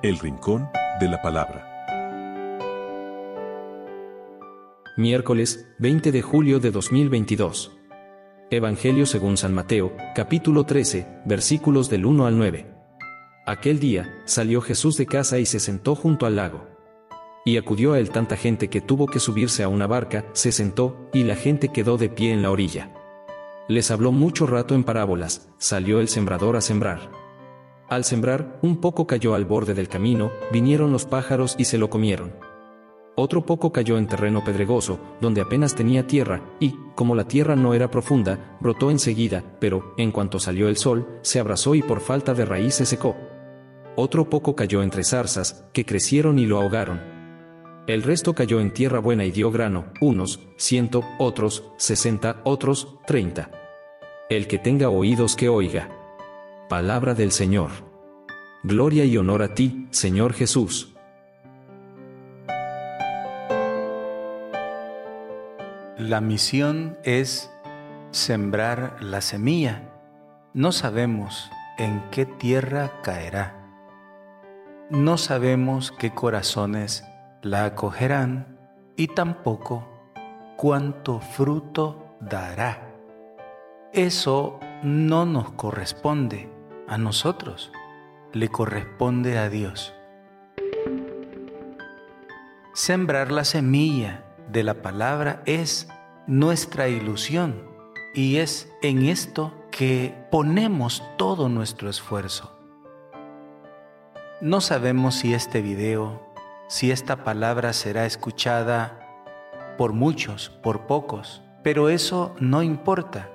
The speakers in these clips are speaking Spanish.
El Rincón de la Palabra. Miércoles 20 de julio de 2022. Evangelio según San Mateo, capítulo 13, versículos del 1 al 9. Aquel día, salió Jesús de casa y se sentó junto al lago. Y acudió a él tanta gente que tuvo que subirse a una barca, se sentó, y la gente quedó de pie en la orilla. Les habló mucho rato en parábolas, salió el sembrador a sembrar. Al sembrar, un poco cayó al borde del camino, vinieron los pájaros y se lo comieron. Otro poco cayó en terreno pedregoso, donde apenas tenía tierra, y, como la tierra no era profunda, brotó enseguida, pero, en cuanto salió el sol, se abrazó y por falta de raíz se secó. Otro poco cayó entre zarzas, que crecieron y lo ahogaron. El resto cayó en tierra buena y dio grano, unos, ciento, otros, sesenta, otros, treinta. El que tenga oídos que oiga. Palabra del Señor. Gloria y honor a ti, Señor Jesús. La misión es sembrar la semilla. No sabemos en qué tierra caerá. No sabemos qué corazones la acogerán y tampoco cuánto fruto dará. Eso no nos corresponde a nosotros, le corresponde a Dios. Sembrar la semilla de la palabra es nuestra ilusión y es en esto que ponemos todo nuestro esfuerzo. No sabemos si este video, si esta palabra será escuchada por muchos, por pocos, pero eso no importa.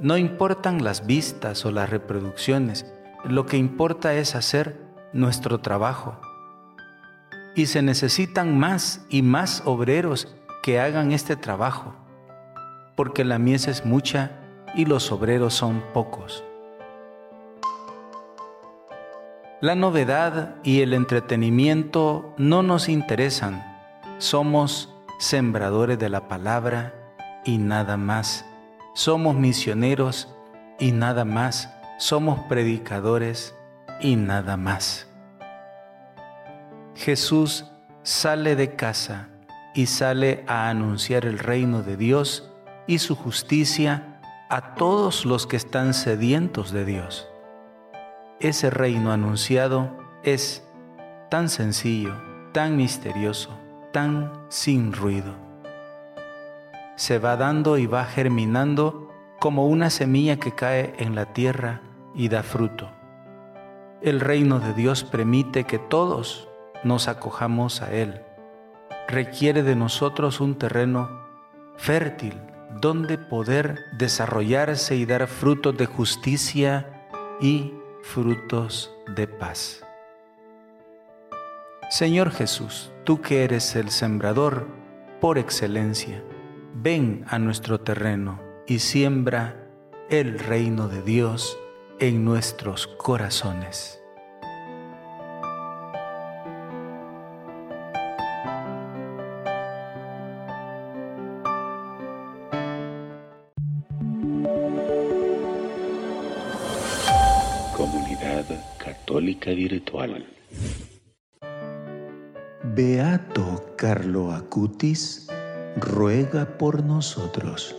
No importan las vistas o las reproducciones, lo que importa es hacer nuestro trabajo. Y se necesitan más y más obreros que hagan este trabajo, porque la mies es mucha y los obreros son pocos. La novedad y el entretenimiento no nos interesan, somos sembradores de la palabra y nada más, somos misioneros y nada más, somos predicadores y nada más. Jesús sale de casa y sale a anunciar el reino de Dios y su justicia a todos los que están sedientos de Dios. Ese reino anunciado es tan sencillo, tan misterioso, tan sin ruido. Se va dando y va germinando como una semilla que cae en la tierra y da fruto. El reino de Dios permite que todos nos acojamos a Él. Requiere de nosotros un terreno fértil donde poder desarrollarse y dar frutos de justicia y frutos de paz. Señor Jesús, tú que eres el sembrador por excelencia, ven a nuestro terreno y siembra el reino de Dios en nuestros corazones. Comunidad Católica Virtual. Beato Carlo Acutis ruega por nosotros.